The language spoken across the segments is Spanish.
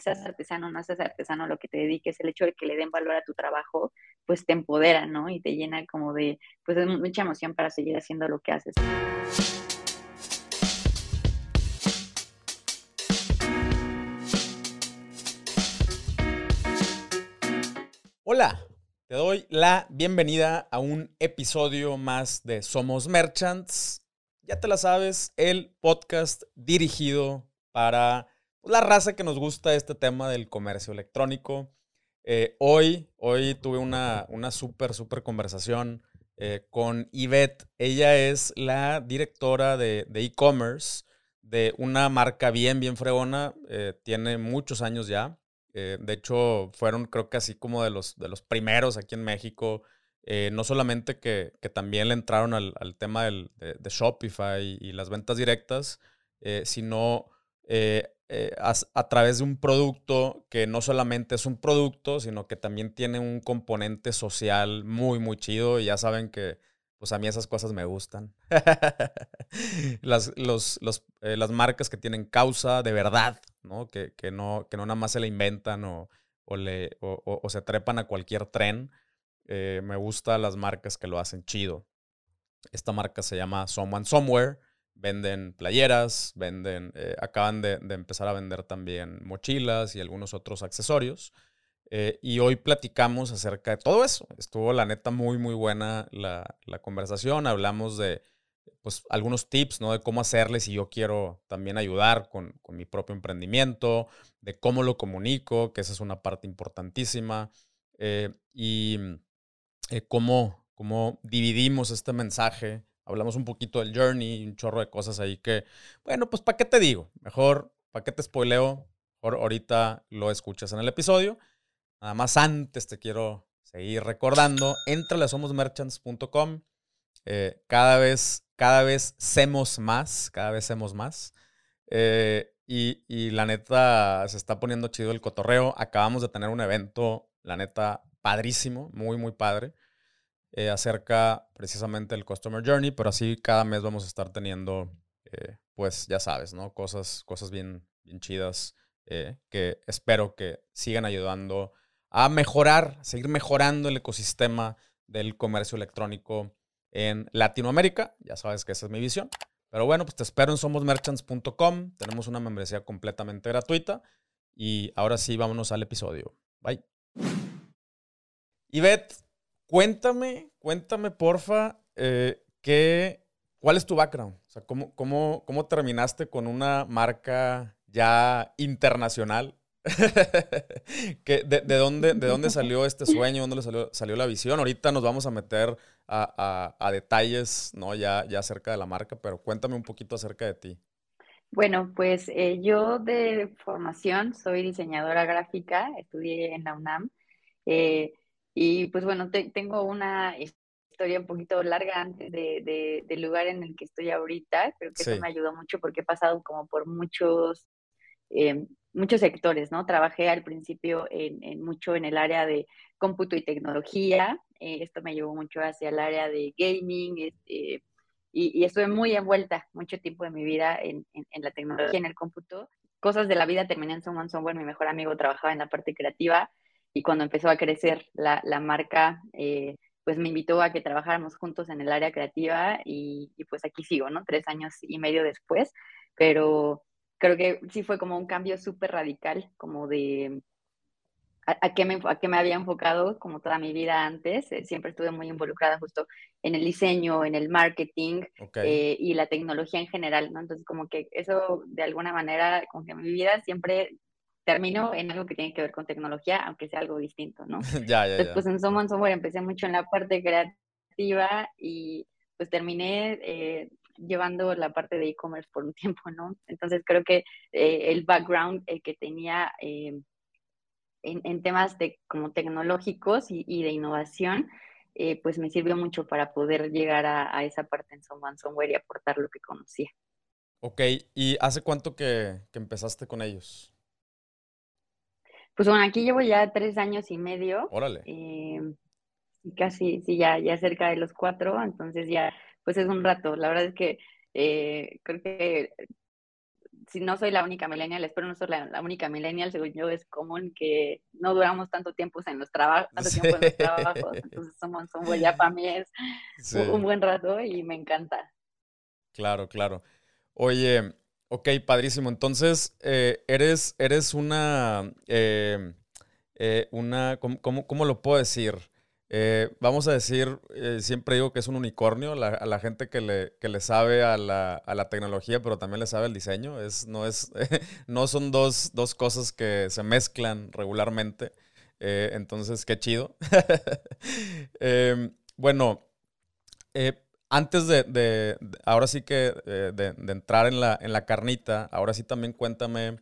seas artesano, no seas artesano, lo que te dediques, el hecho de que le den valor a tu trabajo, pues te empodera, ¿no? Y te llena como de, pues de mucha emoción para seguir haciendo lo que haces. Hola, te doy la bienvenida a un episodio más de Somos Merchants. Ya te la sabes, el podcast dirigido para la raza que nos gusta este tema del comercio electrónico. Eh, hoy, hoy tuve una, una súper, súper conversación eh, con Yvette. Ella es la directora de e-commerce de, una marca bien, bien fregona. Eh, tiene muchos años ya. De hecho, fueron creo que así como de los, de los primeros aquí en México. No solamente que, también le entraron al, tema de, Shopify y, las ventas directas, eh, sino a, través de un producto que no solamente es un producto, sino que también tiene un componente social muy, muy chido. Y ya saben que pues a mí esas cosas me gustan. las, eh, las marcas que tienen causa de verdad, ¿no? Que, no, que no nada más se le inventan o, le, o, se trepan a cualquier tren. Eh, me gustan las marcas que lo hacen chido. Esta marca se llama Someone Somewhere. Venden playeras, venden, eh, acaban de, de, empezar a vender también mochilas y algunos otros accesorios. Eh, y hoy platicamos acerca de todo eso. Estuvo la neta muy, muy buena la, conversación. Hablamos de pues, algunos tips, ¿no? De cómo hacerle si yo quiero también ayudar con, mi propio emprendimiento, de cómo lo comunico, que esa es una parte importantísima, eh, y cómo, cómo dividimos este mensaje. Hablamos un poquito del journey, un chorro de cosas ahí que, bueno, pues ¿para qué te digo? Mejor, ¿para qué te spoileo? Mejor ahorita lo escuchas en el episodio. Nada más antes te quiero seguir recordando, entra a somosmerchants.com. Eh, cada vez, cada vez semos más, cada vez semos más. Eh, y, la neta se está poniendo chido el cotorreo. Acabamos de tener un evento, la neta, padrísimo, muy, muy padre, eh, acerca precisamente del Customer Journey, pero así cada mes vamos a estar teniendo, pues ya sabes, ¿no? Cosas, cosas bien, bien chidas que espero que sigan ayudando a mejorar, seguir mejorando el ecosistema del comercio electrónico en Latinoamérica. Ya sabes que esa es mi visión. Pero bueno, pues te espero en somosmerchants.com. Tenemos una membresía completamente gratuita. Y ahora sí, vámonos al episodio. Bye. Ivette, cuéntame, cuéntame, porfa, eh, ¿cuál es tu background? O sea, ¿cómo, cómo, cómo terminaste con una marca ya internacional? de, dónde, ¿De dónde salió este sueño? ¿Dónde salió, salió la visión? Ahorita nos vamos a meter a, detalles, ¿no? Ya, ya acerca de la marca, pero cuéntame un poquito acerca de ti. Bueno, pues eh, yo de formación soy diseñadora gráfica, estudié en la UNAM eh, y pues bueno, tengo una historia un poquito larga antes de, del lugar en el que estoy ahorita, creo que eso me ayudó mucho porque he pasado como por muchos eh, muchos sectores, ¿no? Trabajé al principio en, mucho en el área de cómputo y tecnología, eh, esto me llevó mucho hacia el área de gaming, este, y, estuve muy envuelta mucho tiempo de mi vida en, la tecnología, en el cómputo. Cosas de la vida terminé en Someone Somewhere, mi mejor amigo trabajaba en la parte creativa, y cuando empezó a crecer la, marca, eh, pues me invitó a que trabajáramos juntos en el área creativa, y, y pues aquí sigo, ¿no? Tres años y medio después, pero creo que sí fue como un cambio súper radical, como de a, qué me, a qué me había enfocado como toda mi vida antes. Eh, siempre estuve muy involucrada justo en el diseño, en el marketing eh, y la tecnología en general, ¿no? Entonces como que eso de alguna manera, como que mi vida siempre terminó en algo que tiene que ver con tecnología, aunque sea algo distinto, ¿no? ya, ya, Después en Someone Software empecé mucho en la parte creativa y pues terminé eh, llevando la parte de e-commerce por un tiempo, ¿no? Entonces creo que eh, el background el que tenía eh, en, temas de como tecnológicos y, de innovación, eh, pues me sirvió mucho para poder llegar a, esa parte en Someone Somewhere y aportar lo que conocía. Ok, ¿y hace cuánto que, empezaste con ellos? Pues bueno, aquí llevo ya tres años y medio. Órale. casi, sí, ya, ya cerca de los cuatro, entonces ya pues es un rato. La verdad es que eh, creo que si no soy la única millennial, espero no ser la, única millennial, según yo es común que no duramos tanto tiempo en los, trabajos tiempo en los trabajos, entonces somos, somos ya para mí es un buen rato y me encanta. Claro, claro. Oye, ok, padrísimo. Entonces, eh, eres, eres una, eh, eh, una, ¿cómo, cómo, lo puedo decir? Eh, vamos a decir, eh, siempre digo que es un unicornio a la gente que le, que le sabe a la, a la, tecnología, pero también le sabe el diseño. Es, no, es, no son dos, dos, cosas que se mezclan regularmente. Eh, entonces, qué chido. Em, bueno, antes de, ahora sí que de, de, entrar en la, en la carnita, ahora sí también cuéntame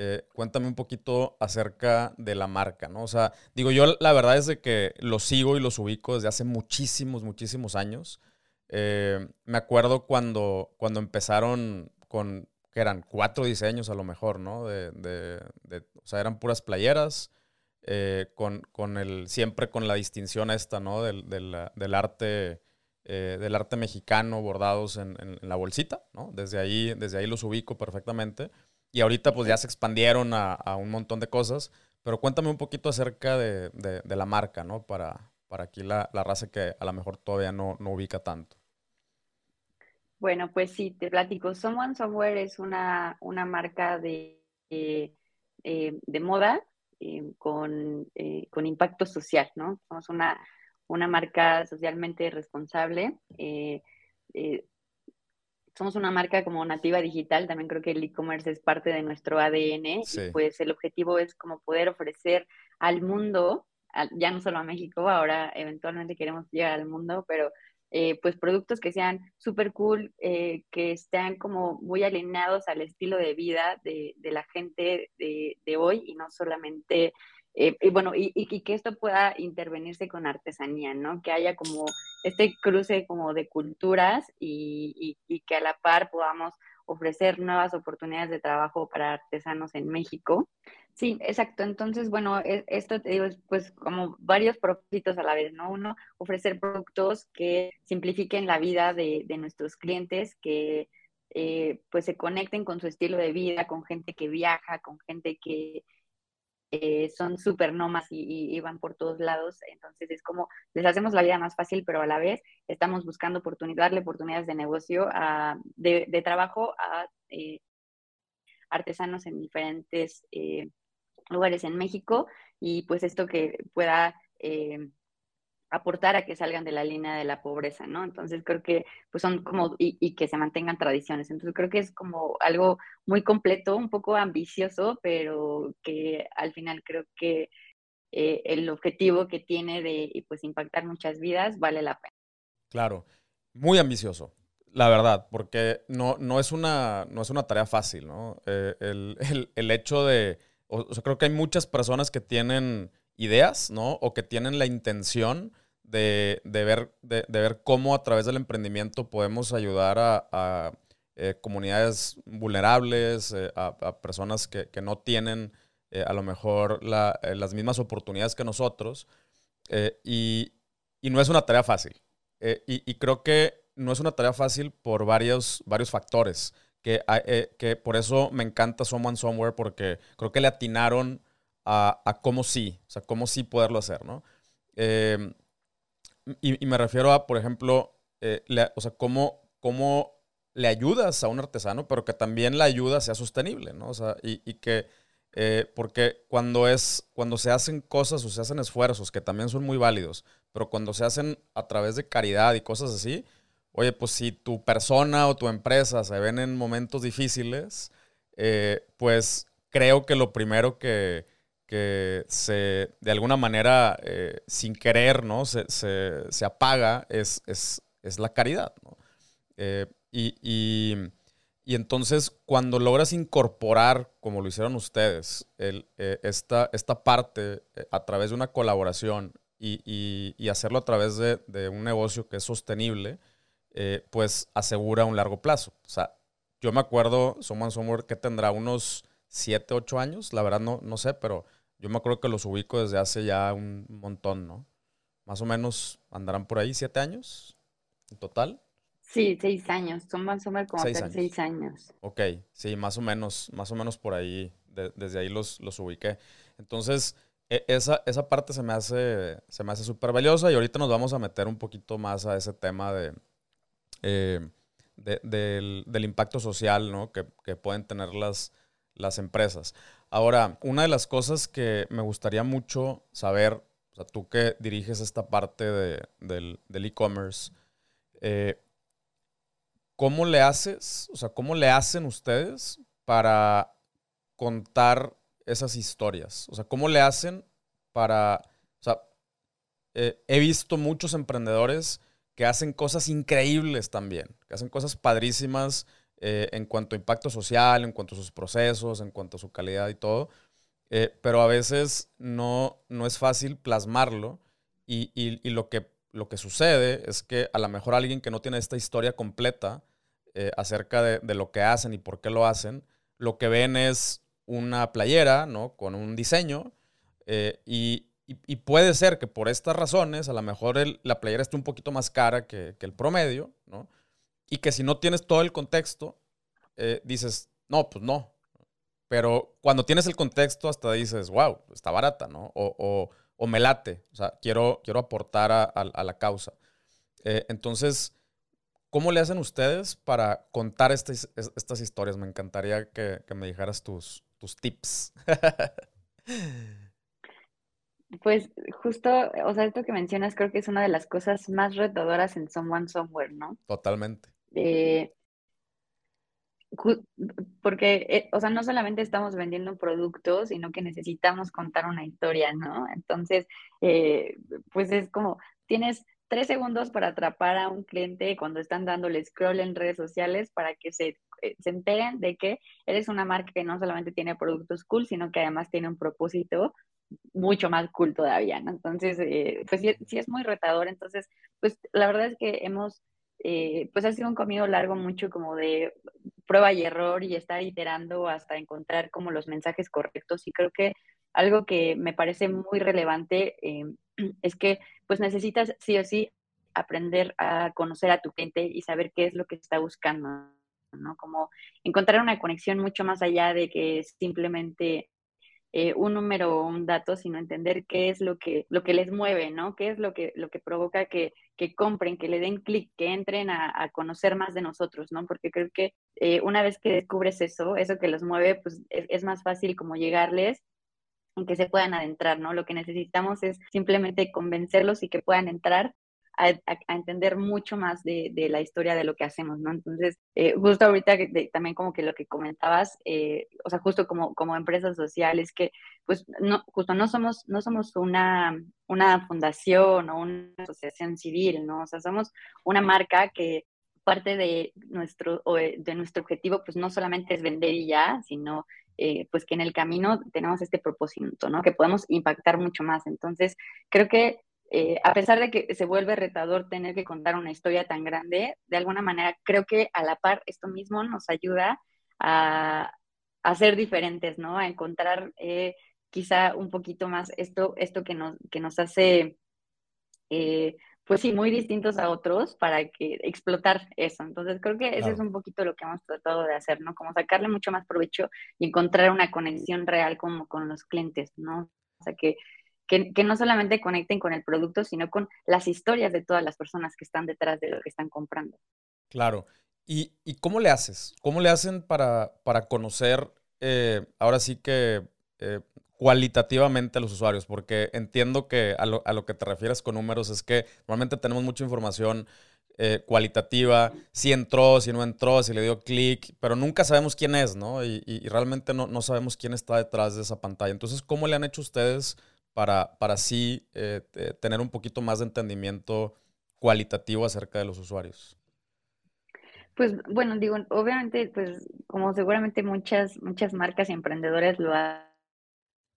eh, cuéntame un poquito acerca de la marca, ¿no? O sea, digo, yo la verdad es de que los sigo y los ubico desde hace muchísimos, muchísimos años. Eh, me acuerdo cuando, cuando empezaron con, que eran cuatro diseños a lo mejor, ¿no? De, de, o sea, eran puras playeras, eh, con, con, el, siempre con la distinción esta, ¿no? Del, del, arte, del arte mexicano bordados en, la bolsita, ¿no? Desde ahí, desde ahí los ubico perfectamente. Y ahorita pues ya se expandieron a, un montón de cosas. Pero cuéntame un poquito acerca de, la marca, ¿no? Para, para aquí la, raza que a lo mejor todavía no, ubica tanto. Bueno, pues sí, te platico. Someone Software es una, una marca de, eh, de moda eh, con, eh, con, impacto social, ¿no? Somos una, una marca socialmente responsable somos una marca como nativa digital, también creo que el e-commerce es parte de nuestro ADN y pues el objetivo es como poder ofrecer al mundo, ya no solo a México, ahora eventualmente queremos llegar al mundo, pero eh, pues productos que sean súper cool, eh, que estén como muy alineados al estilo de vida de, la gente de, de, hoy y no solamente eh, y bueno, y, que esto pueda intervenirse con artesanía, ¿no? Que haya como este cruce como de culturas y, que a la par podamos ofrecer nuevas oportunidades de trabajo para artesanos en México. Sí, exacto. Entonces, bueno, e, esto te digo es pues como varios propósitos a la vez, ¿no? Uno, ofrecer productos que simplifiquen la vida de, nuestros clientes, que eh, pues se conecten con su estilo de vida, con gente que viaja, con gente que, eh, son súper nomas y, van por todos lados. Entonces es como les hacemos la vida más fácil, pero a la vez estamos buscando oportunidad, darle oportunidades de negocio, de, trabajo a eh, artesanos en diferentes eh, lugares en México y pues esto que pueda aportar a que salgan de la línea de la pobreza, ¿no? Entonces creo que pues son como, y, que se mantengan tradiciones. Entonces creo que es como algo muy completo, un poco ambicioso, pero que al final creo que eh, el objetivo que tiene de pues impactar muchas vidas vale la pena. Claro, muy ambicioso. La verdad, porque no, no, es, una, no es una tarea fácil, ¿no? Eh, el, el, hecho de, o sea, creo que hay muchas personas que tienen ideas, ¿no? O que tienen la intención de, ver, de, ver cómo a través del emprendimiento podemos ayudar a, eh, comunidades vulnerables, eh, a, personas que, no tienen eh, a lo mejor las mismas oportunidades que nosotros. Y, no es una tarea fácil. Y, creo que no es una tarea fácil por varios, varios factores. Que, que por eso me encanta Someone Somewhere, porque creo que le atinaron a, cómo sí, o sea, cómo sí poderlo hacer, ¿no? Em, y, me refiero a, por ejemplo, eh, o sea, cómo, cómo le ayudas a un artesano, pero que también la ayuda sea sostenible, ¿no? O sea, y, que, eh, porque cuando es, cuando se hacen cosas o se hacen esfuerzos, que también son muy válidos, pero cuando se hacen a través de caridad y cosas así, oye, pues si tu persona o tu empresa se ven en momentos difíciles, eh, pues creo que lo primero que, que se, de alguna manera, eh, sin querer, ¿no? Se, apaga, es, es, la caridad, eh, y, entonces, cuando logras incorporar, como lo hicieron ustedes, eh, esta, esta, parte a través de una colaboración y, hacerlo a través de, un negocio que es sostenible, pues asegura un largo plazo. O sea, yo me acuerdo, Someone Somewhere, que tendrá unos 7, 8 años, la verdad no, no sé, pero yo me acuerdo que los ubico desde hace ya un montón, ¿no? Más o menos andarán por ahí siete años en total. Sí, seis años. Son más o menos como Seis años. seis años. Ok, sí, más o menos, más o menos por ahí, de- desde ahí los, los ubiqué. Entonces, e- esa, esa parte se me hace, se me hace súper valiosa y ahorita nos vamos a meter un poquito más a ese tema de, eh, de- del, del impacto social, ¿no? que, que pueden tener las, las empresas. Ahora, una de las cosas que me gustaría mucho saber, o sea, tú que diriges esta parte de- del e-commerce, eh, ¿cómo le haces? O sea, ¿cómo le hacen ustedes para contar esas historias? O sea, ¿cómo le hacen para... O sea, eh, he visto muchos emprendedores que hacen cosas increíbles también, que hacen cosas padrísimas eh, en cuanto a impacto social, en cuanto a sus procesos, en cuanto a su calidad y todo, eh, pero a veces no, no es fácil plasmarlo y, y- lo, que, lo que sucede es que a lo mejor alguien que no tiene esta historia completa eh, acerca de, de lo que hacen y por qué lo hacen, lo que ven es una playera, ¿no? Con un diseño y, y- puede ser que por estas razones a lo mejor la playera esté un poquito más cara que, que el promedio, ¿no? Y que si no tienes todo el contexto, eh, dices, no, pues no. Pero cuando tienes el contexto, hasta dices, wow, está barata, ¿no? O, o- o me late, o sea, quiero, quiero aportar a, a- a la causa. Eh, entonces, ¿cómo le hacen ustedes para contar estas, es- estas historias? Me encantaría que, que me dijeras tus, tus tips. Pues justo, o sea, esto que mencionas creo que es una de las cosas más retadoras en Someone Somewhere, ¿no? Totalmente. Porque, eh, o sea, no solamente estamos vendiendo un producto, sino que necesitamos contar una historia, ¿no? Entonces, eh, pues es como, tienes tres segundos para atrapar a un cliente cuando están dándole scroll en redes sociales para que se, eh, se enteren de que eres una marca que no solamente tiene productos cool, sino que además tiene un propósito mucho más cool todavía, ¿no? Entonces, eh, pues sí, sí es muy retador. Entonces, pues la verdad es que hemos, eh, pues ha sido un camino largo mucho como de prueba y error y estar iterando hasta encontrar como los mensajes correctos. Y creo que algo que me parece muy relevante eh, es que pues necesitas sí o sí aprender a conocer a tu cliente y saber qué es lo que está buscando, ¿no? Como encontrar una conexión mucho más allá de que simplemente eh, un número o un dato, sino entender qué es lo que, lo que les mueve, ¿no? Qué es lo que, lo que provoca que, que compren, que le den clic, que entren a, conocer más de nosotros, ¿no? Porque creo que eh, una vez que descubres eso, eso que los mueve, pues es, es más fácil como llegarles en que se puedan adentrar, ¿no? Lo que necesitamos es simplemente convencerlos y que puedan entrar a, a, entender mucho más de, de, la historia de lo que hacemos, ¿no? Entonces, eh, justo ahorita de, también como que lo que comentabas, eh, o sea, justo como, como empresas sociales, que pues no, justo no somos, no somos una, una fundación o una asociación civil, ¿no? O sea, somos una marca que parte de nuestro, de nuestro objetivo, pues no solamente es vender y ya, sino eh, pues que en el camino tenemos este propósito, ¿no? Que podemos impactar mucho más. Entonces, creo que eh, a pesar de que se vuelve retador tener que contar una historia tan grande, de alguna manera creo que a la par esto mismo nos ayuda a, a ser diferentes, ¿no? A encontrar eh, quizá un poquito más esto, esto que, nos, que nos hace, eh, pues sí, muy distintos a otros para que explotar eso. Entonces creo que ese Claro. es un poquito lo que hemos tratado de hacer, ¿no? Como sacarle mucho más provecho y encontrar una conexión real como con los clientes, ¿no? O sea, que que, que, no solamente conecten con el producto, sino con las historias de todas las personas que están detrás de lo que están comprando. Claro. ¿Y, y cómo le haces? ¿Cómo le hacen para, para conocer, eh, ahora sí que eh, cualitativamente a los usuarios? Porque entiendo que a lo, a lo, que te refieres con números es que normalmente tenemos mucha información eh, cualitativa, si entró, si no entró, si le dio clic, pero nunca sabemos quién es, ¿no? Y, y, y realmente no, no sabemos quién está detrás de esa pantalla. Entonces, ¿cómo le han hecho ustedes? Para, para así eh, tener un poquito más de entendimiento cualitativo acerca de los usuarios? Pues bueno, digo, obviamente, pues como seguramente muchas, muchas marcas y emprendedores lo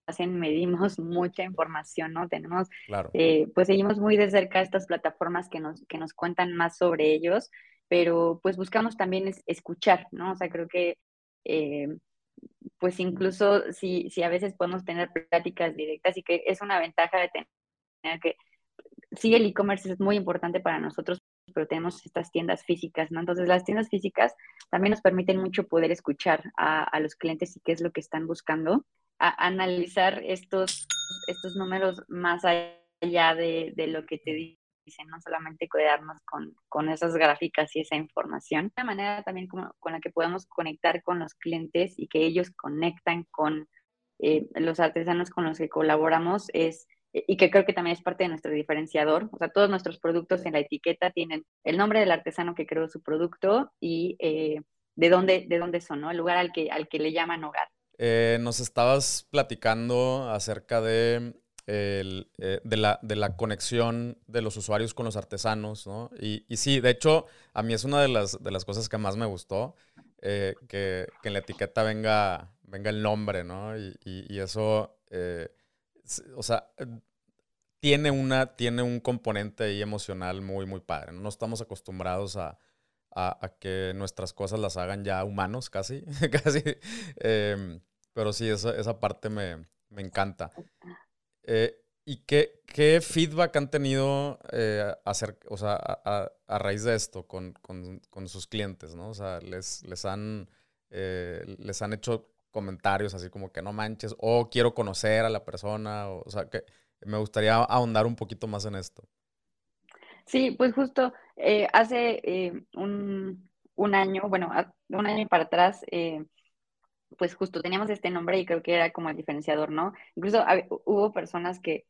hacen, medimos mucha información, ¿no? Tenemos, claro. eh, pues seguimos muy de cerca estas plataformas que nos, que nos cuentan más sobre ellos, pero pues buscamos también es, escuchar, ¿no? O sea, creo que... Eh, pues incluso si, si a veces podemos tener pláticas directas y que es una ventaja de tener que, sí, el e-commerce es muy importante para nosotros pero tenemos estas tiendas físicas, ¿no? Entonces las tiendas físicas también nos permiten mucho poder escuchar a, los clientes y qué es lo que están buscando, a, analizar estos, estos números más allá de, de lo que te dicen, no solamente quedarnos con, con, esas gráficas y esa información. Una manera también como, con la que podemos conectar con los clientes y que ellos conectan con eh, los artesanos con los que colaboramos es y que creo que también es parte de nuestro diferenciador. O sea, todos nuestros productos en la etiqueta tienen el nombre del artesano que creó su producto y eh, de, dónde, de dónde son, ¿no? El lugar al que, al que le llaman hogar. Eh, nos estabas platicando acerca de, eh, de, la, de, la, conexión de los usuarios con los artesanos, ¿no? Y, y, sí, de hecho, a mí es una de las, de las cosas que más me gustó, que, que, en la etiqueta venga, venga el nombre, ¿no? Y, y, eso o sea, tiene, una, tiene un componente ahí emocional muy, muy padre. No, estamos acostumbrados a, que nuestras cosas las hagan ya humanos, casi, casi. Em, pero sí, esa, esa parte me, encanta. Eh, ¿Y qué, qué, feedback han tenido eh, o sea, a, raíz de esto con, sus clientes? ¿no? O sea, les, les, han, eh, les han hecho comentarios así como que no manches, o quiero conocer a la persona, o, sea, que me gustaría ahondar un poquito más en esto. Sí, pues justo eh, hace un, un, año, bueno, un año para atrás, pues justo teníamos este nombre y creo que era como el diferenciador, ¿no? Incluso hubo personas que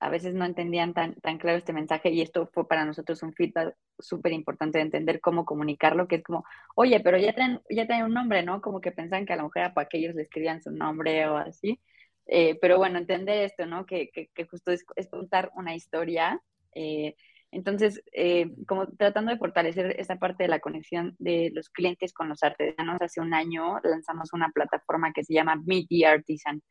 a veces no entendían tan, tan claro este mensaje y esto fue para nosotros un feedback súper importante de entender cómo comunicarlo, que es como, oye, pero ya traen, ya traen un nombre, ¿no? Como que pensaban que a lo mejor era para que ellos le escribían su nombre o así. Eh, pero bueno, entender esto, ¿no? Que, que, justo es, es, contar una historia. Eh, entonces, eh, como tratando de fortalecer esa parte de la conexión de los clientes con los artesanos, hace un año lanzamos una plataforma que se llama Meet the Artisan.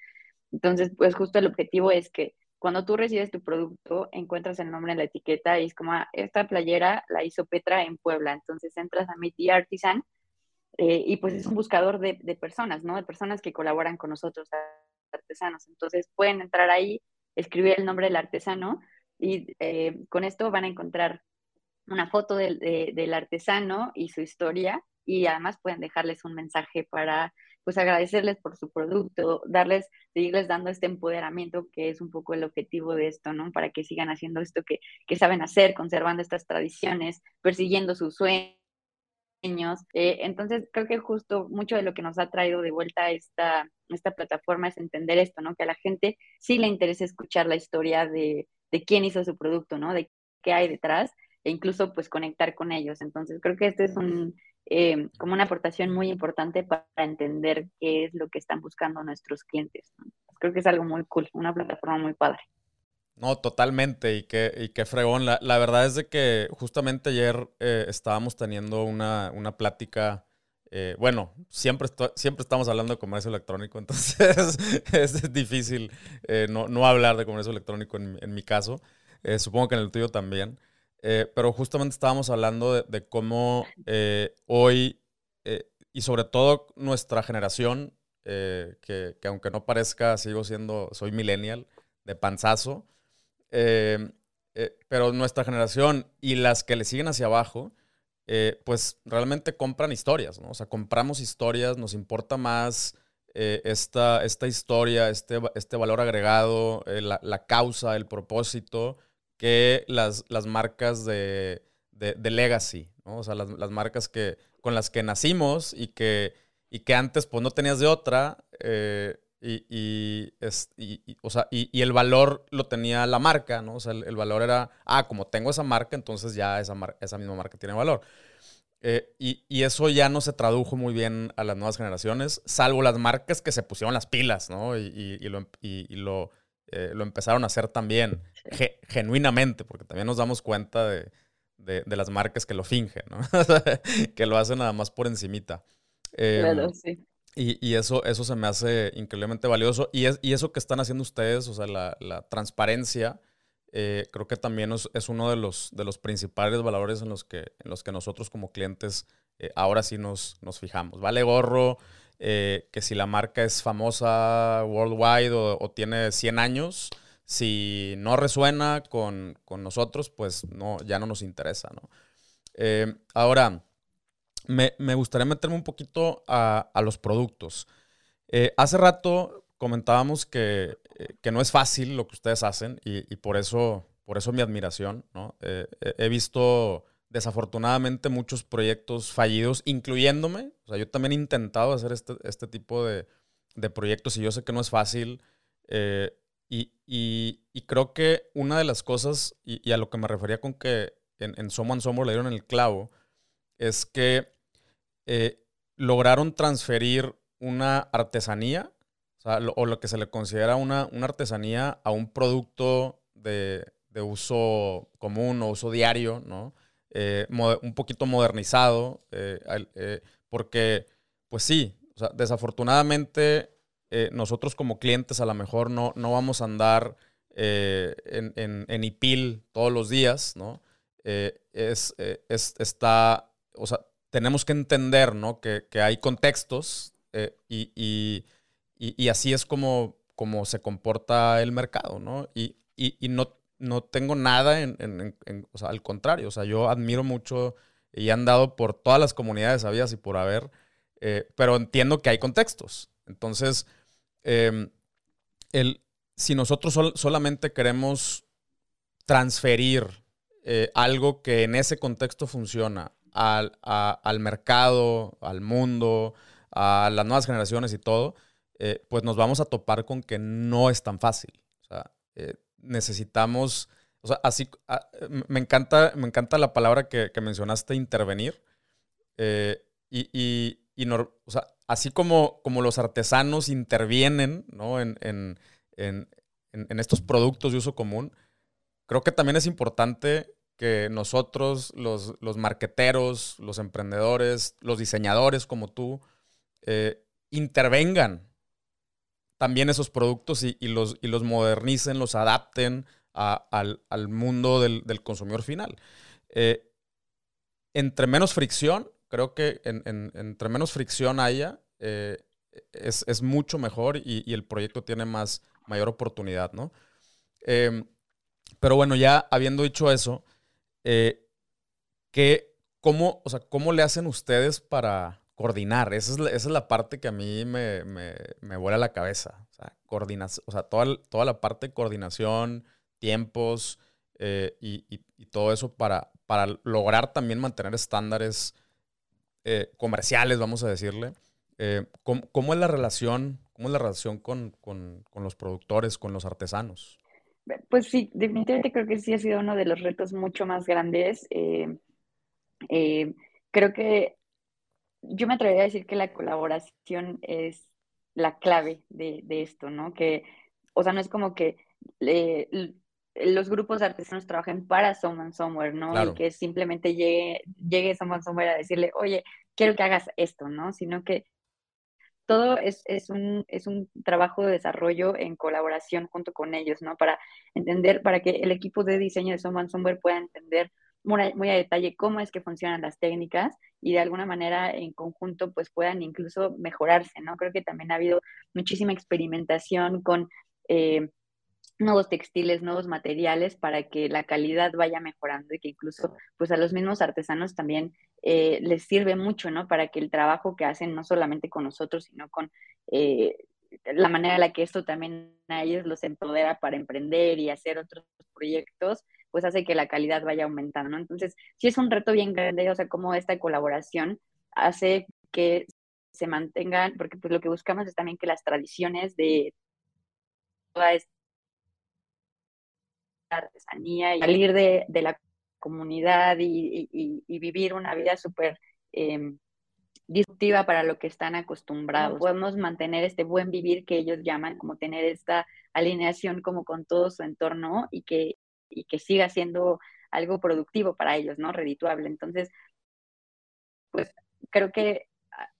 Entonces, pues justo el objetivo es que cuando tú recibes tu producto, encuentras el nombre en la etiqueta y es como, ah, esta playera la hizo Petra en Puebla. Entonces entras a Meet Artisan eh, y pues es un buscador de, personas, ¿no? De personas que colaboran con nosotros, artesanos. Entonces pueden entrar ahí, escribir el nombre del artesano y eh, con esto van a encontrar una foto del, del artesano y su historia y además pueden dejarles un mensaje para pues agradecerles por su producto, darles, seguirles dando este empoderamiento que es un poco el objetivo de esto, ¿no? Para que sigan haciendo esto que, saben hacer, conservando estas tradiciones, persiguiendo sus sueños. Eh, entonces, creo que justo mucho de lo que nos ha traído de vuelta esta, esta plataforma es entender esto, ¿no? Que a la gente sí le interesa escuchar la historia de, de quién hizo su producto, ¿no? De qué hay detrás e incluso pues conectar con ellos. Entonces, creo que este es un, eh, como una aportación muy importante para entender qué es lo que están buscando nuestros clientes. Creo que es algo muy cool, una plataforma muy padre. No, totalmente, y qué, y qué fregón. La, la verdad es de que justamente ayer eh, estábamos teniendo una, una plática, eh, bueno, siempre, siempre estamos hablando de comercio electrónico, entonces es difícil no, no, hablar de comercio electrónico en, en mi caso, supongo que en el tuyo también. Eh, pero justamente estábamos hablando de, cómo eh, hoy, eh, y sobre todo nuestra generación, que, aunque no parezca, sigo siendo, soy millennial, de panzazo, pero nuestra generación y las que le siguen hacia abajo, pues realmente compran historias, ¿no? O sea, compramos historias, nos importa más esta, esta historia, este, este valor agregado, la, la, causa, el propósito, que las, las marcas de, de, legacy, ¿no? O sea, las, las, marcas que, con las que nacimos y que, y que antes pues no tenías de otra. Eh, y, y, es, y, o sea, y, el valor lo tenía la marca, ¿no? O sea, el, valor era, ah, como tengo esa marca, entonces ya esa, esa misma marca tiene valor. Eh, y, eso ya no se tradujo muy bien a las nuevas generaciones, salvo las marcas que se pusieron las pilas, ¿no? Y, lo, y, lo, eh, lo empezaron a hacer también, genuinamente, porque también nos damos cuenta de, las marcas que lo fingen, ¿no? que lo hacen nada más por encimita. claro, em, sí. Y, eso, eso se me hace increíblemente valioso. Y, es, y eso que están haciendo ustedes, o sea, la, transparencia, eh, creo que también es, uno de los, de los principales valores en los que, en los que nosotros como clientes eh, ahora sí nos, nos fijamos. Vale gorro eh, que si la marca es famosa worldwide o, tiene 100 años, si no resuena con, nosotros, pues no, ya no nos interesa, ¿no? ahora, me, gustaría meterme un poquito a, los productos. hace rato comentábamos que, no es fácil lo que ustedes hacen y, por, eso, por eso mi admiración. ¿no? he visto desafortunadamente muchos proyectos fallidos, incluyéndome. O sea, yo también he intentado hacer este, este tipo de, proyectos y yo sé que no es fácil. Eh, y, creo que una de las cosas, y, a lo que me refería con que en, en Someone Somewhere le dieron el clavo, es que eh, lograron transferir una artesanía, o, lo, que se le considera una, una artesanía, a un producto de, de uso común o uso diario, ¿no? Eh, un poquito modernizado, eh, porque, pues sí, desafortunadamente nosotros como clientes a lo mejor no, no vamos a andar en, en, IPIL todos los días, ¿no? es, está, o sea, tenemos que entender, ¿no? Que, hay contextos y, y, así es como, como se comporta el mercado, ¿no? Y, y, no, no tengo nada en, o sea, al contrario, o sea, yo admiro mucho y he andado por todas las comunidades habidas y por haber, eh, pero entiendo que hay contextos. Entonces, em, el, si nosotros solamente queremos transferir eh, algo que en ese contexto funciona al, al, mercado, al mundo, a las nuevas generaciones y todo, eh, pues nos vamos a topar con que no es tan fácil. Sea, necesitamos, o sea, así, me, encanta, me encanta la palabra que, mencionaste, intervenir. Eh, y, o sea, así como, como los artesanos intervienen ¿no? en, en, en, en, estos productos de uso común, creo que también es importante que nosotros, los, los marqueteros, los emprendedores, los diseñadores como tú, eh, intervengan también esos productos y, los, y los modernicen, los adapten al, mundo del, consumidor final. Eh, entre menos fricción, creo que entre menos fricción haya, eh, es, mucho mejor y, el proyecto tiene más, mayor oportunidad, ¿no? Em, pero bueno, ya habiendo dicho eso, eh, cómo, o sea, ¿cómo le hacen ustedes para, coordinar. Esa es, la, esa es la parte que a mí me, me, me vuela la cabeza. Coordinación, o sea toda, toda la parte de coordinación, tiempos eh, y, y, todo eso para, para lograr también mantener estándares eh, comerciales, vamos a decirle. Eh, ¿cómo, es la relación, cómo es la relación con, con, con, los productores, con los artesanos? Pues sí, definitivamente creo que sí ha sido uno de los retos mucho más grandes. creo que yo me atrevería a decir que la colaboración es la clave de, esto, ¿no? Que, o sea, no es como que los grupos de artesanos trabajen para Someone Somewhere, ¿no? Y que simplemente llegue, llegue Someone Somewhere a decirle, oye, quiero que hagas esto, ¿no? Sino que todo es, es, un, es un trabajo de desarrollo en colaboración junto con ellos, ¿no? Para entender, para que el equipo de diseño de Someone Somewhere pueda entender muy a, detalle cómo es que funcionan las técnicas y de alguna manera en conjunto pues puedan incluso mejorarse, ¿no? Creo que también ha habido muchísima experimentación con eh, nuevos textiles, nuevos materiales para que la calidad vaya mejorando y que incluso pues a los mismos artesanos también eh, les sirve mucho, ¿no? Para que el trabajo que hacen no solamente con nosotros, sino con eh, la manera en la que esto también a ellos los empodera para emprender y hacer otros proyectos, pues hace que la calidad vaya aumentando, ¿no? Entonces, sí es un reto bien grande, o sea, cómo esta colaboración hace que se mantengan, porque pues lo que buscamos es también que las tradiciones de toda esta artesanía y salir de, la comunidad y, vivir una vida súper eh, disruptiva para lo que están acostumbrados. Podemos mantener este buen vivir que ellos llaman, como tener esta alineación como con todo su entorno y que, y que siga siendo algo productivo para ellos, ¿no? Redituable. Entonces, pues creo que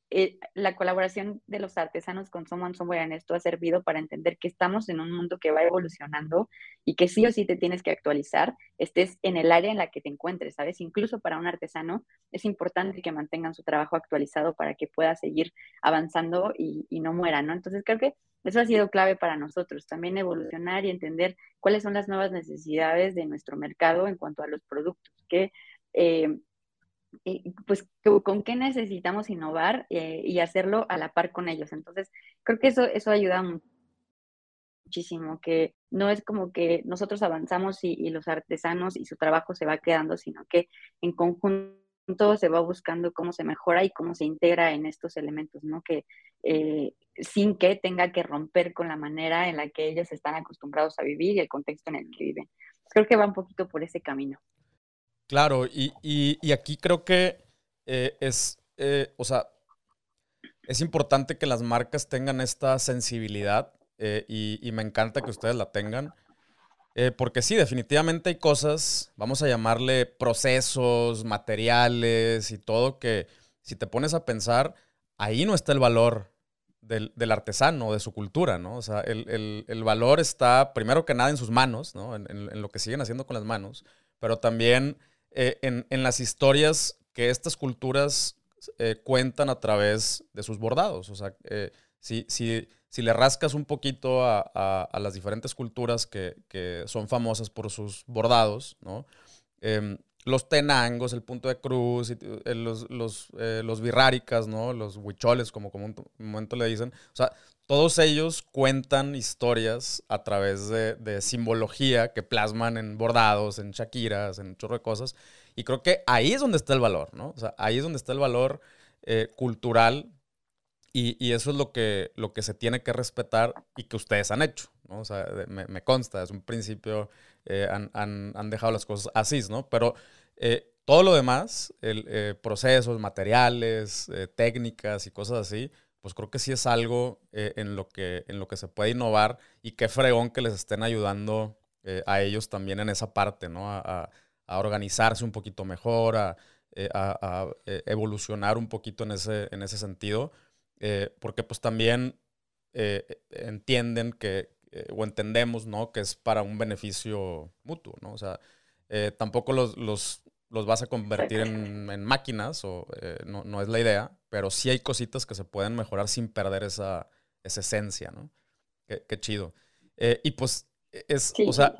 eh, la colaboración de los artesanos con Someone Somewhere en esto ha servido para entender que estamos en un mundo que va evolucionando y que sí o sí te tienes que actualizar, estés en el área en la que te encuentres, ¿sabes? Incluso para un artesano es importante que mantengan su trabajo actualizado para que pueda seguir avanzando y, no muera, ¿no? Entonces creo que eso ha sido clave para nosotros, también evolucionar y entender cuáles son las nuevas necesidades de nuestro mercado en cuanto a los productos, que... Eh, pues con qué necesitamos innovar eh, y hacerlo a la par con ellos. Entonces, creo que eso, eso ayuda muchísimo, que no es como que nosotros avanzamos y, y, los artesanos y su trabajo se va quedando, sino que en conjunto se va buscando cómo se mejora y cómo se integra en estos elementos, ¿no? Que eh, sin que tenga que romper con la manera en la que ellos están acostumbrados a vivir y el contexto en el que viven. Creo que va un poquito por ese camino. Claro, y, y, aquí creo que eh, es, eh, o sea, es importante que las marcas tengan esta sensibilidad eh, y, me encanta que ustedes la tengan. porque sí, definitivamente hay cosas, vamos a llamarle procesos, materiales y todo, que si te pones a pensar, ahí no está el valor del, del artesano, de su cultura, ¿no? O sea, el, el, el, valor está primero que nada en sus manos, ¿no? En, lo que siguen haciendo con las manos, pero también eh, en, en, las historias que estas culturas eh, cuentan a través de sus bordados. O sea, eh, si, si, si, le rascas un poquito a, a, a las diferentes culturas que, que, son famosas por sus bordados, ¿no? Em, los tenangos, el punto de cruz, los, los, eh, los birráricas, ¿no? Los huicholes, como, como un momento le dicen. O sea, todos ellos cuentan historias a través de, simbología que plasman en bordados, en shakiras, en chorro de cosas. Y creo que ahí es donde está el valor, ¿no? O sea, ahí es donde está el valor eh, cultural y, eso es lo que, lo que se tiene que respetar y que ustedes han hecho, ¿no? O sea, me, consta, es un principio, eh, han, han, han, dejado las cosas así, ¿no? Pero eh, todo lo demás, eh, procesos, materiales, técnicas y cosas así, pues creo que sí es algo eh, en, lo que, en lo que se puede innovar y qué fregón que les estén ayudando eh, a ellos también en esa parte, ¿no? A, a organizarse un poquito mejor, a, eh, a evolucionar un poquito en ese, en ese sentido, porque pues también entienden que, o entendemos, ¿no? Que es para un beneficio mutuo, ¿no? O sea, tampoco los, los los vas a convertir en, en máquinas, o no, no, es la idea, pero sí hay cositas que se pueden mejorar sin perder esa, esa esencia, ¿no? Qué, qué chido. Eh, y pues, es, sí, o sea,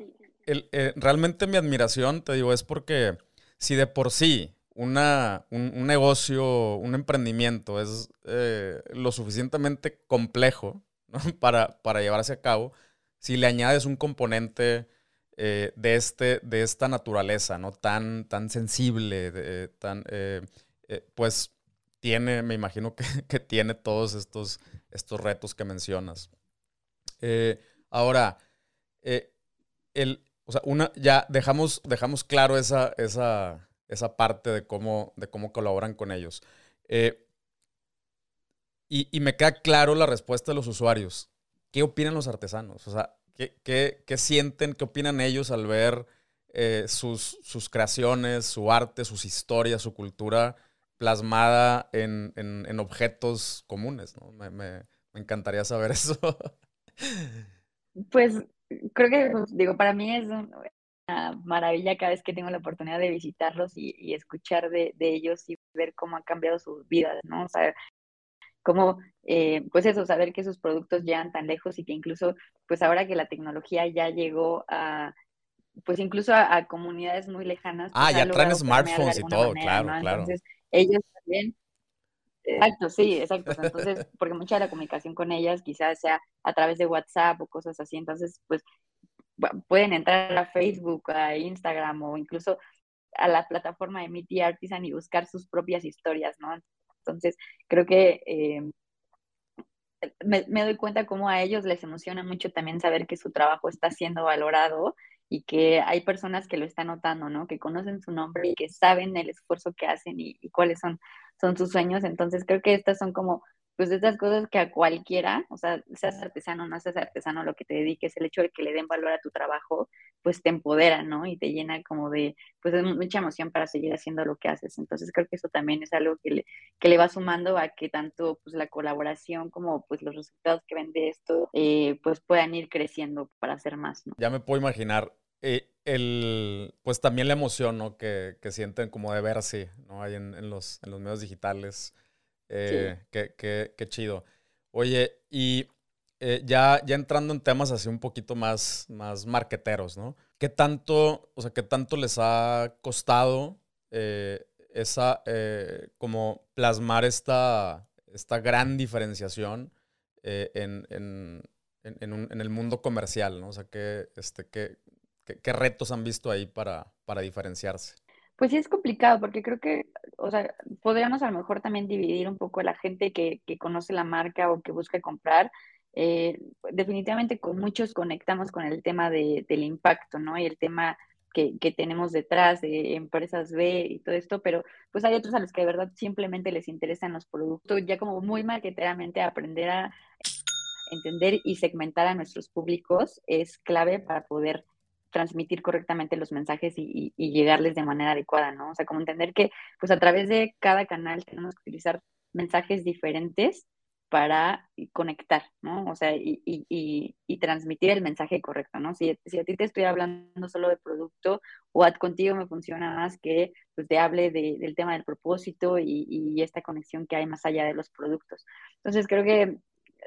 el, eh, realmente mi admiración, te digo, es porque si de por sí una, un, un negocio, un emprendimiento es eh, lo suficientemente complejo ¿no? para, para llevarse a cabo, si le añades un componente eh, de, este, de esta naturaleza, ¿no? Tan, tan sensible, de, tan, eh, pues tiene, me imagino que, que, tiene todos estos, estos retos que mencionas. Eh, ahora, el, o sea, una, ya dejamos, dejamos claro esa, esa, esa parte de cómo, de cómo colaboran con ellos. Y, y me queda claro la respuesta de los usuarios. ¿Qué opinan los artesanos? O sea, ¿Qué, qué, qué sienten, qué opinan ellos al ver eh, sus, sus, creaciones, su arte, sus historias, su cultura plasmada en, en, en objetos comunes? ¿no? Me, me, me, encantaría saber eso. Pues creo que, pues, digo, para mí es una maravilla cada vez que tengo la oportunidad de visitarlos y, y escuchar de, de, ellos y ver cómo han cambiado sus vidas, ¿no? O sea, cómo, eh, pues eso, saber que sus productos llegan tan lejos y que incluso, pues ahora que la tecnología ya llegó a, pues incluso a, a comunidades muy lejanas. Ah, pues ya traen smartphones y todo, manera, claro, ¿no? claro. Entonces, ellos también. Exacto, sí, exacto. Entonces, porque mucha de la comunicación con ellas quizás sea a través de WhatsApp o cosas así, entonces, pues pueden entrar a Facebook, a Instagram o incluso a la plataforma de Meet Artisan y buscar sus propias historias, ¿no? Entonces, creo que eh, me, me, doy cuenta cómo a ellos les emociona mucho también saber que su trabajo está siendo valorado y que hay personas que lo están notando, ¿no? Que conocen su nombre y que saben el esfuerzo que hacen y, y cuáles son, son sus sueños. Entonces, creo que estas son como pues estas cosas que a cualquiera, o sea, seas artesano o no seas artesano, lo que te dediques, el hecho de que le den valor a tu trabajo, pues te empodera, ¿no? Y te llena como de, pues de mucha emoción para seguir haciendo lo que haces. Entonces creo que eso también es algo que le, que le va sumando a que tanto pues la colaboración como pues los resultados que ven de esto, eh, pues puedan ir creciendo para hacer más, ¿no? Ya me puedo imaginar. Eh, el, pues también la emoción, ¿no? Que, que sienten como de verse, ¿no? Ahí en, en, los, en los medios digitales. Eh, qué, qué, qué, chido. Oye, y eh, ya, ya entrando en temas así un poquito más, más marqueteros, ¿no? ¿Qué tanto, o sea, qué tanto les ha costado eh, esa, como plasmar esta, esta gran diferenciación en, en, en, el mundo comercial, ¿no? O sea, ¿qué, este, qué, qué, retos han visto ahí para, para diferenciarse? Pues sí es complicado porque creo que, o sea, podríamos a lo mejor también dividir un poco a la gente que, que conoce la marca o que busca comprar. Eh, definitivamente con muchos conectamos con el tema de, del impacto, ¿no? Y el tema que, que, tenemos detrás de empresas B y todo esto, pero pues hay otros a los que de verdad simplemente les interesan los productos, ya como muy marketeramente aprender a entender y segmentar a nuestros públicos es clave para poder transmitir correctamente los mensajes y, llegarles de manera adecuada, ¿no? O sea, como entender que pues a través de cada canal tenemos que utilizar mensajes diferentes para conectar, ¿no? O sea, y, transmitir el mensaje correcto, ¿no? Si, si, a ti te estoy hablando solo de producto o ad contigo me funciona más que pues te hable del tema del propósito y, esta conexión que hay más allá de los productos. Entonces creo que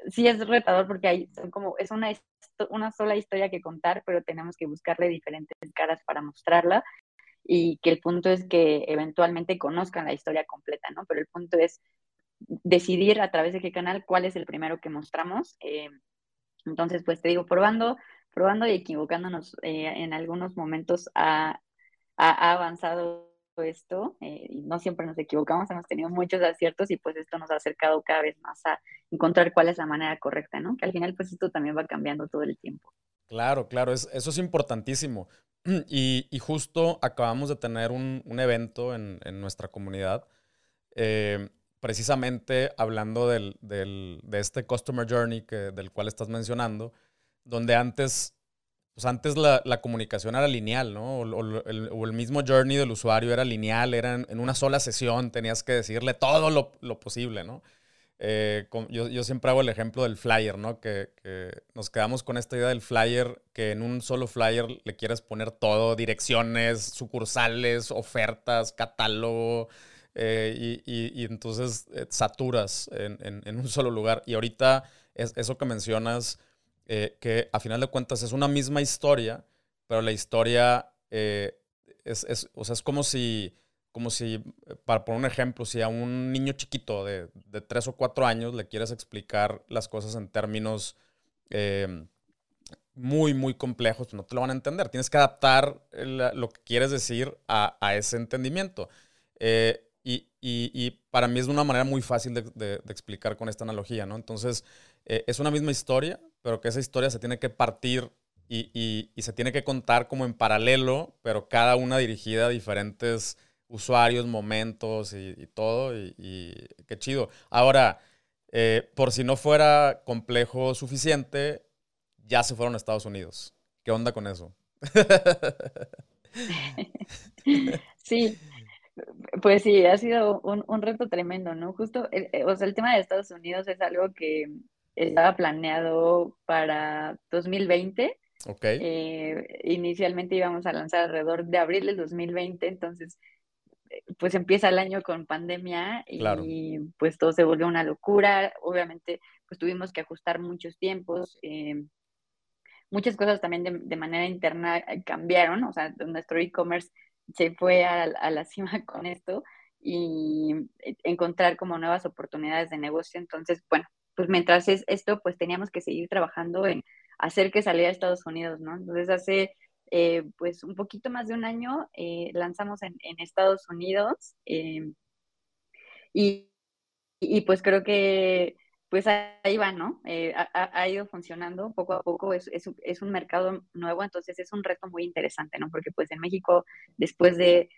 sí es retador porque hay como es una, una sola historia que contar, pero tenemos que buscarle diferentes caras para mostrarla y que el punto es que eventualmente conozcan la historia completa, ¿no? Pero el punto es decidir a través de qué canal cuál es el primero que mostramos. Eh, entonces, pues te digo, probando, probando y equivocándonos eh, en algunos momentos ha, ha avanzado esto, eh, y no siempre nos equivocamos, hemos tenido muchos aciertos y pues esto nos ha acercado cada vez más a encontrar cuál es la manera correcta, ¿no? Que al final pues esto también va cambiando todo el tiempo. Claro, claro, eso es importantísimo. Y, justo acabamos de tener un, evento en, nuestra comunidad, eh, precisamente hablando del, de este Customer Journey que, del cual estás mencionando, donde antes pues antes la, comunicación era lineal, ¿no? O, el, mismo journey del usuario era lineal, era en, una sola sesión, tenías que decirle todo lo, posible, ¿no? Eh, yo, siempre hago el ejemplo del flyer, ¿no? Que, nos quedamos con esta idea del flyer, que en un solo flyer le quieres poner todo, direcciones, sucursales, ofertas, catálogo, eh, y, entonces eh, saturas en, un solo lugar. Y ahorita es, eso que mencionas eh, que a final de cuentas es una misma historia, pero la historia eh, es, o sea, es como si, como si, para poner un ejemplo, si a un niño chiquito de, de tres o cuatro años le quieres explicar las cosas en términos eh, muy, muy complejos, pues no te lo van a entender. Tienes que adaptar lo que quieres decir a, a ese entendimiento. y, y, para mí es una manera muy fácil de, de explicar con esta analogía, ¿no? Entonces, es una misma historia, pero que esa historia se tiene que partir y, se tiene que contar como en paralelo, pero cada una dirigida a diferentes usuarios, momentos y, todo, y, qué chido. Ahora, eh, por si no fuera complejo suficiente, ya se fueron a Estados Unidos. ¿Qué onda con eso? sí, pues sí, ha sido un, reto tremendo, ¿no? Justo, eh, o sea, el tema de Estados Unidos es algo que estaba planeado para 2020. Ok. Eh, inicialmente íbamos a lanzar alrededor de abril del 2020, entonces eh, pues empieza el año con pandemia y pues todo se volvió una locura. Obviamente pues tuvimos que ajustar muchos tiempos. Eh, muchas cosas también de, manera interna cambiaron, o sea, nuestro e-commerce se fue a, a, la cima con esto y encontrar como nuevas oportunidades de negocio. Entonces, bueno, pues mientras es esto, pues teníamos que seguir trabajando en hacer que saliera a Estados Unidos, ¿no? Entonces hace eh, pues un poquito más de un año eh, lanzamos en, Estados Unidos em, y, pues creo que pues ahí va, ¿no? Eh, ha, ido funcionando poco a poco, es, es, un mercado nuevo, entonces es un reto muy interesante, ¿no? Porque pues en México, después de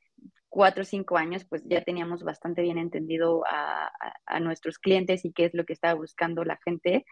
cuatro o cinco años, pues ya teníamos bastante bien entendido a, nuestros clientes y qué es lo que estaba buscando la gente,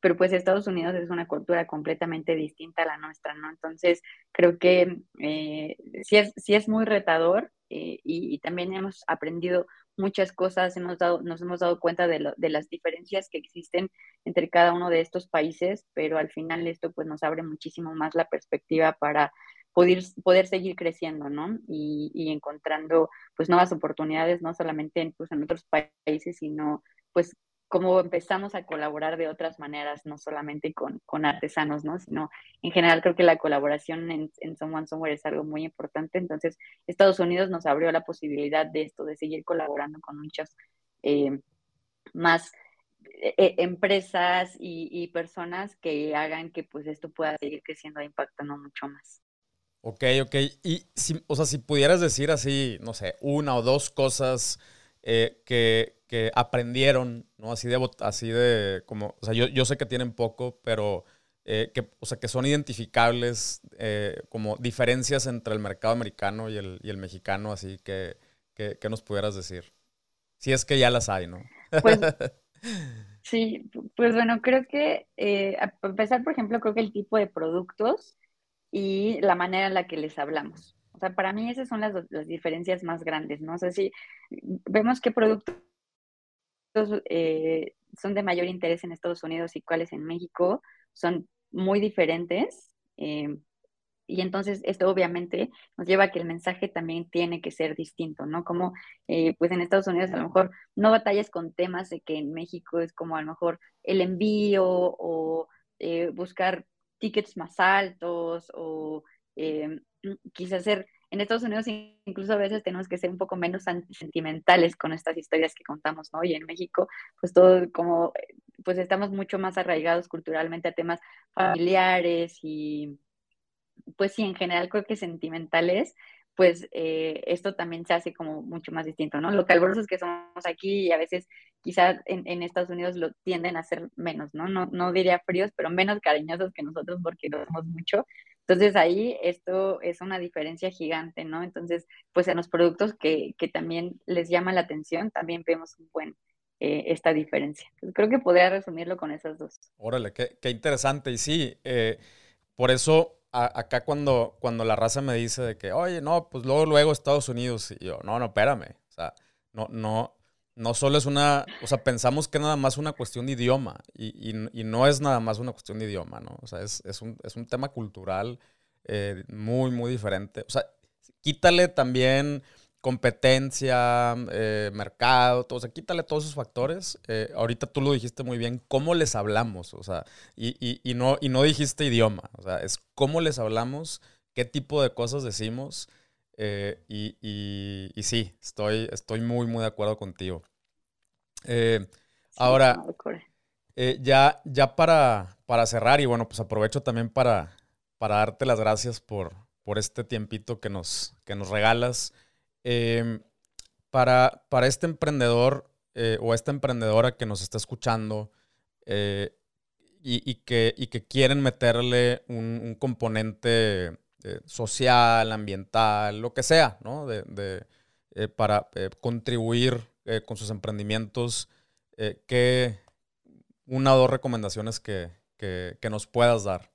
pero pues Estados Unidos es una cultura completamente distinta a la nuestra, ¿no? Entonces, creo que eh, sí, es, sí es muy retador eh, y, también hemos aprendido muchas cosas, hemos dado, nos hemos dado cuenta de, de las diferencias que existen entre cada uno de estos países, pero al final esto pues nos abre muchísimo más la perspectiva para poder, poder seguir creciendo, ¿no? Y, y, encontrando pues nuevas oportunidades, no solamente en, pues, en otros países, sino pues cómo empezamos a colaborar de otras maneras, no solamente con, con artesanos, ¿no? Sino en general creo que la colaboración en, en Someone Somewhere es algo muy importante. Entonces, Estados Unidos nos abrió la posibilidad de esto, de seguir colaborando con muchas eh, más eh, empresas y, y, personas que hagan que pues esto pueda seguir creciendo e impactando mucho más. Ok, ok. Y si, o sea, si pudieras decir así, no sé, una o dos cosas eh, que, que, aprendieron, ¿no? Así de, así de, como, o sea, yo, yo sé que tienen poco, pero eh, que, o sea, que son identificables eh, como diferencias entre el mercado americano y el, y el mexicano, así que, que, que, nos pudieras decir. Si es que ya las hay, ¿no? Pues, sí, pues bueno, creo que, a empezar, por ejemplo, creo que el tipo de productos y la manera en la que les hablamos. O sea, para mí esas son las, las diferencias más grandes, ¿no? O sea, si vemos qué productos eh, son de mayor interés en Estados Unidos y cuáles en México, son muy diferentes. Eh, y entonces esto obviamente nos lleva a que el mensaje también tiene que ser distinto, ¿no? Como eh, pues en Estados Unidos a lo mejor no batallas con temas de que en México es como a lo mejor el envío o eh, buscar tickets más altos o eh, quizás ser, en Estados Unidos incluso a veces tenemos que ser un poco menos sentimentales con estas historias que contamos, ¿no? Y en México, pues todo como, pues estamos mucho más arraigados culturalmente a temas familiares y, pues sí, en general creo que sentimentales, pues eh, esto también se hace como mucho más distinto, ¿no? Lo calurosos que somos aquí y a veces quizás en, en, Estados Unidos lo tienden a ser menos, ¿no? ¿no? No diría fríos, pero menos cariñosos que nosotros porque lo somos mucho. Entonces ahí esto es una diferencia gigante, ¿no? Entonces, pues en los productos que, que también les llama la atención, también vemos un buen, eh, esta diferencia. Entonces, creo que podría resumirlo con esas dos. Órale, qué, qué interesante. Y sí, eh, por eso acá cuando, cuando la raza me dice de que, oye, no, pues luego, luego Estados Unidos, y yo, no, no, espérame. O sea, no, no, no solo es una, o sea, pensamos que nada más una cuestión de idioma y, y, y, no es nada más una cuestión de idioma, ¿no? O sea, es, es, un, es un, tema cultural eh, muy, muy diferente. O sea, quítale también competencia, eh, mercado, todo, o sea, quítale todos esos factores. Eh, ahorita tú lo dijiste muy bien, ¿cómo les hablamos? O sea, y, y, y, no, y no dijiste idioma, o sea, es cómo les hablamos, qué tipo de cosas decimos. Eh, y, y, sí, estoy, estoy muy, muy de acuerdo contigo. Ahora, ya, ya para, para cerrar, y bueno, pues aprovecho también para, para darte las gracias por, por este tiempito que nos, que nos regalas. Em, para, para este emprendedor o esta emprendedora que nos está escuchando y, y, que, y que quieren meterle un, componente eh, social, ambiental, lo que sea, ¿no? De, de eh, para eh, contribuir eh, con sus emprendimientos, ¿qué una o dos recomendaciones que, que, que nos puedas dar?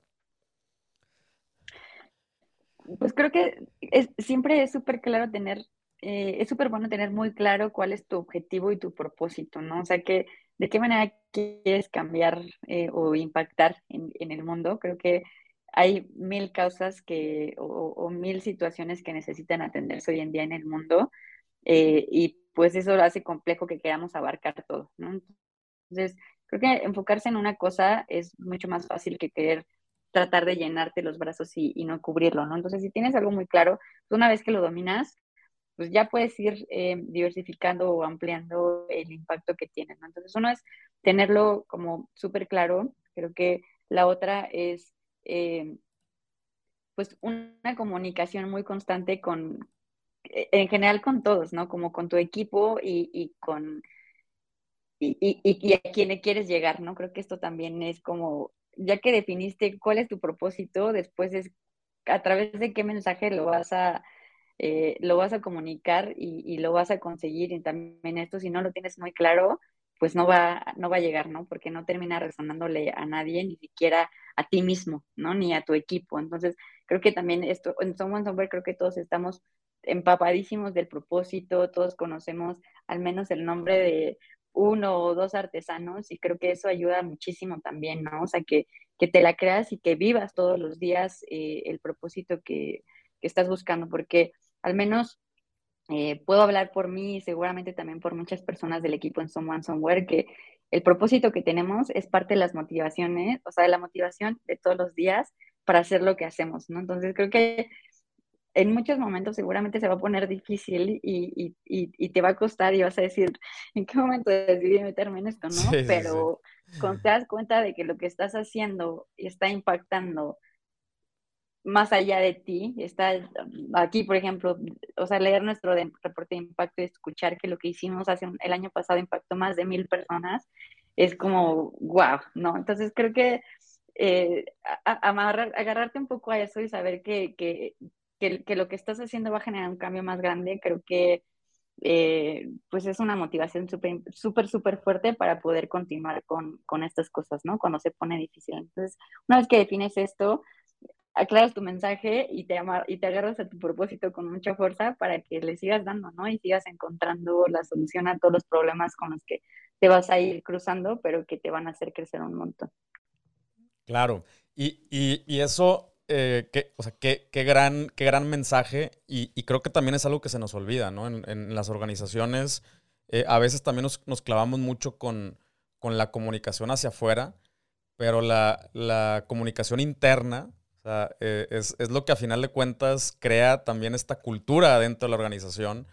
Pues creo que es, siempre es súper claro tener, es súper bueno tener muy claro cuál es tu objetivo y tu propósito, ¿no? O sea, que de qué manera quieres cambiar o impactar en, en el mundo. Creo que hay mil causas que, o, mil situaciones que necesitan atenderse hoy en día en el mundo eh, y pues eso lo hace complejo que queramos abarcar todo, ¿no? Entonces, creo que enfocarse en una cosa es mucho más fácil que querer tratar de llenarte los brazos y, y no cubrirlo, ¿no? Entonces, si tienes algo muy claro, pues una vez que lo dominas, pues ya puedes ir eh, diversificando o ampliando el impacto que tienes, ¿no? Entonces, uno es tenerlo como súper claro, creo que la otra es eh, pues una comunicación muy constante con, eh, en general con todos, ¿no? Como con tu equipo y, y con, y, y, y, a quién quieres llegar, ¿no? Creo que esto también es como, ya que definiste cuál es tu propósito, después es a través de qué mensaje lo vas a, eh, lo vas a comunicar y, y, lo vas a conseguir. Y también esto, si no lo tienes muy claro, pues no va, no va a llegar, ¿no? Porque no termina resonándole a nadie, ni siquiera a ti mismo, ¿no? Ni a tu equipo. Entonces, creo que también esto, en Someone Somewhere creo que todos estamos empapadísimos del propósito, todos conocemos al menos el nombre de uno o dos artesanos y creo que eso ayuda muchísimo también, ¿no? O sea, que, que te la creas y que vivas todos los días eh, el propósito que, que estás buscando, porque al menos eh, puedo hablar por mí y seguramente también por muchas personas del equipo en Someone Somewhere que el propósito que tenemos es parte de las motivaciones, o sea, de la motivación de todos los días para hacer lo que hacemos, ¿no? Entonces creo que en muchos momentos seguramente se va a poner difícil y, te va a costar y vas a decir, ¿en qué momento decidí meterme en esto, no? Pero cuando te das cuenta de que lo que estás haciendo está impactando más allá de ti, está aquí, por ejemplo, o sea, leer nuestro reporte de impacto y escuchar que lo que hicimos hace el año pasado impactó más de mil personas, es como, wow, ¿no? Entonces creo que eh, agarrarte un poco a eso y saber que, que, que, lo que estás haciendo va a generar un cambio más grande, creo que eh, pues es una motivación súper, súper, súper fuerte para poder continuar con, con estas cosas, ¿no? Cuando se pone difícil. Entonces, una vez que defines esto, aclaras tu mensaje y te, y te agarras a tu propósito con mucha fuerza para que le sigas dando, ¿no? Y sigas encontrando la solución a todos los problemas con los que te vas a ir cruzando, pero que te van a hacer crecer un montón. Claro, y, y, y eso eh, qué, o sea, qué, qué, gran, qué gran mensaje y, y, creo que también es algo que se nos olvida, ¿no? En, en las organizaciones eh, a veces también nos, nos clavamos mucho con, con, la comunicación hacia afuera, pero la, la comunicación interna eh, es, es, lo que a final de cuentas crea también esta cultura dentro de la organización.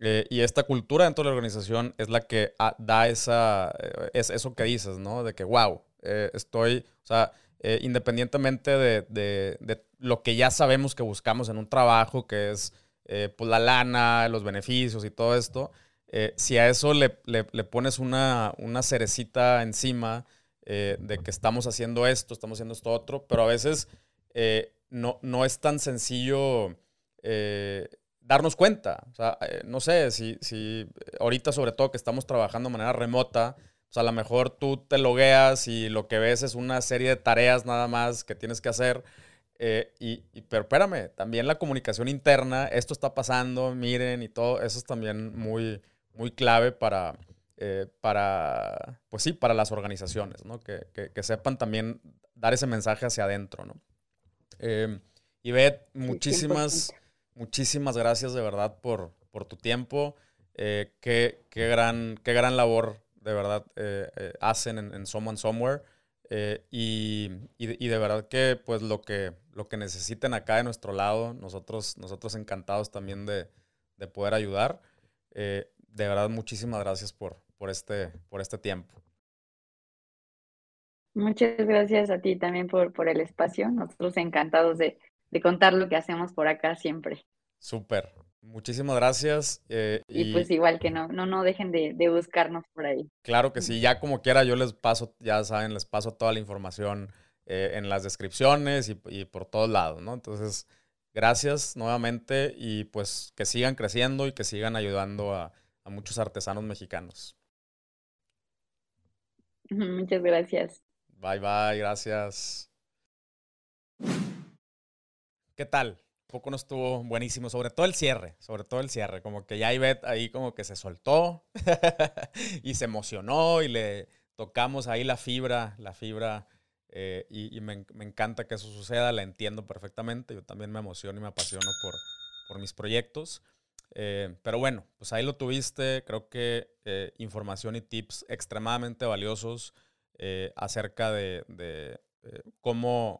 y esta cultura dentro de la organización es la que ah, da esa, es eso que dices, ¿no? De que, wow, estoy, o sea, eh, independientemente de, lo que ya sabemos que buscamos en un trabajo, que es eh, pues, la lana, los beneficios y todo esto, eh, si a eso le, pones una, cerecita encima de que estamos haciendo esto, estamos haciendo esto otro, pero a veces no, no es tan sencillo darnos cuenta. Sea, no sé, si, si ahorita sobre todo que estamos trabajando de manera remota, o sea, a lo mejor tú te logueas y lo que ves es una serie de tareas nada más que tienes que hacer. Eh, y, pero espérame, también la comunicación interna, esto está pasando, miren y todo, eso es también muy, muy clave para, eh, para, pues sí, para las organizaciones. Que, que, sepan también dar ese mensaje hacia adentro. Eh, Ivette, muchísimas, muchísimas gracias de verdad por, por tu tiempo. Eh, qué, qué, gran, qué gran labor de verdad eh, eh, hacen en, en, Someone Somewhere. Eh, y, y, de verdad que pues lo que, lo que necesiten acá de nuestro lado, nosotros, nosotros encantados también de, de poder ayudar. de verdad, muchísimas gracias por, por, este, por este tiempo. Muchas gracias a ti también por, por el espacio. Nosotros encantados de, de contar lo que hacemos por acá siempre. Súper. Muchísimas gracias. Eh, y, pues igual que no, no, no dejen de, buscarnos por ahí. Claro que sí, ya como quiera yo les paso, ya saben, les paso toda la información eh, en las descripciones y, por todos lados, ¿no? Entonces, gracias nuevamente y pues que sigan creciendo y que sigan ayudando a, a muchos artesanos mexicanos. Muchas gracias. Bye bye, gracias. ¿Qué tal? poco no estuvo buenísimo, sobre todo el cierre, sobre todo el cierre, como que ya Ivette ahí como que se soltó y se emocionó y le tocamos ahí la fibra, la fibra eh, y, me, encanta que eso suceda, la entiendo perfectamente, yo también me emociono y me apasiono por, por mis proyectos. Eh, pero bueno, pues ahí lo tuviste, creo que eh, información y tips extremadamente valiosos acerca de,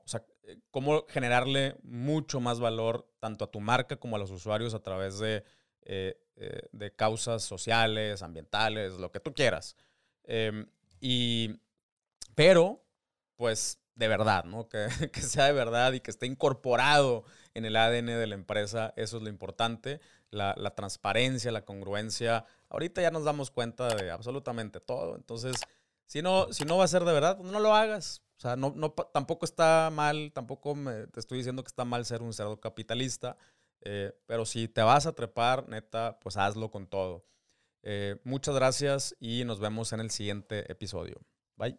sea, eh, cómo generarle mucho más valor tanto a tu marca como a los usuarios a través de, eh, eh, causas sociales, ambientales, lo que tú quieras. Em, y, pero, pues, de verdad, ¿no? Que, que, sea de verdad y que esté incorporado en el ADN de la empresa, eso es lo importante. La, la transparencia, la congruencia. Ahorita ya nos damos cuenta de absolutamente todo. Entonces, si no, si no va a ser de verdad, no lo hagas. O sea, no, no, tampoco está mal, tampoco te estoy diciendo que está mal ser un cerdo capitalista, eh, pero si te vas a trepar, neta, pues hazlo con todo. Eh, muchas gracias y nos vemos en el siguiente episodio. Bye.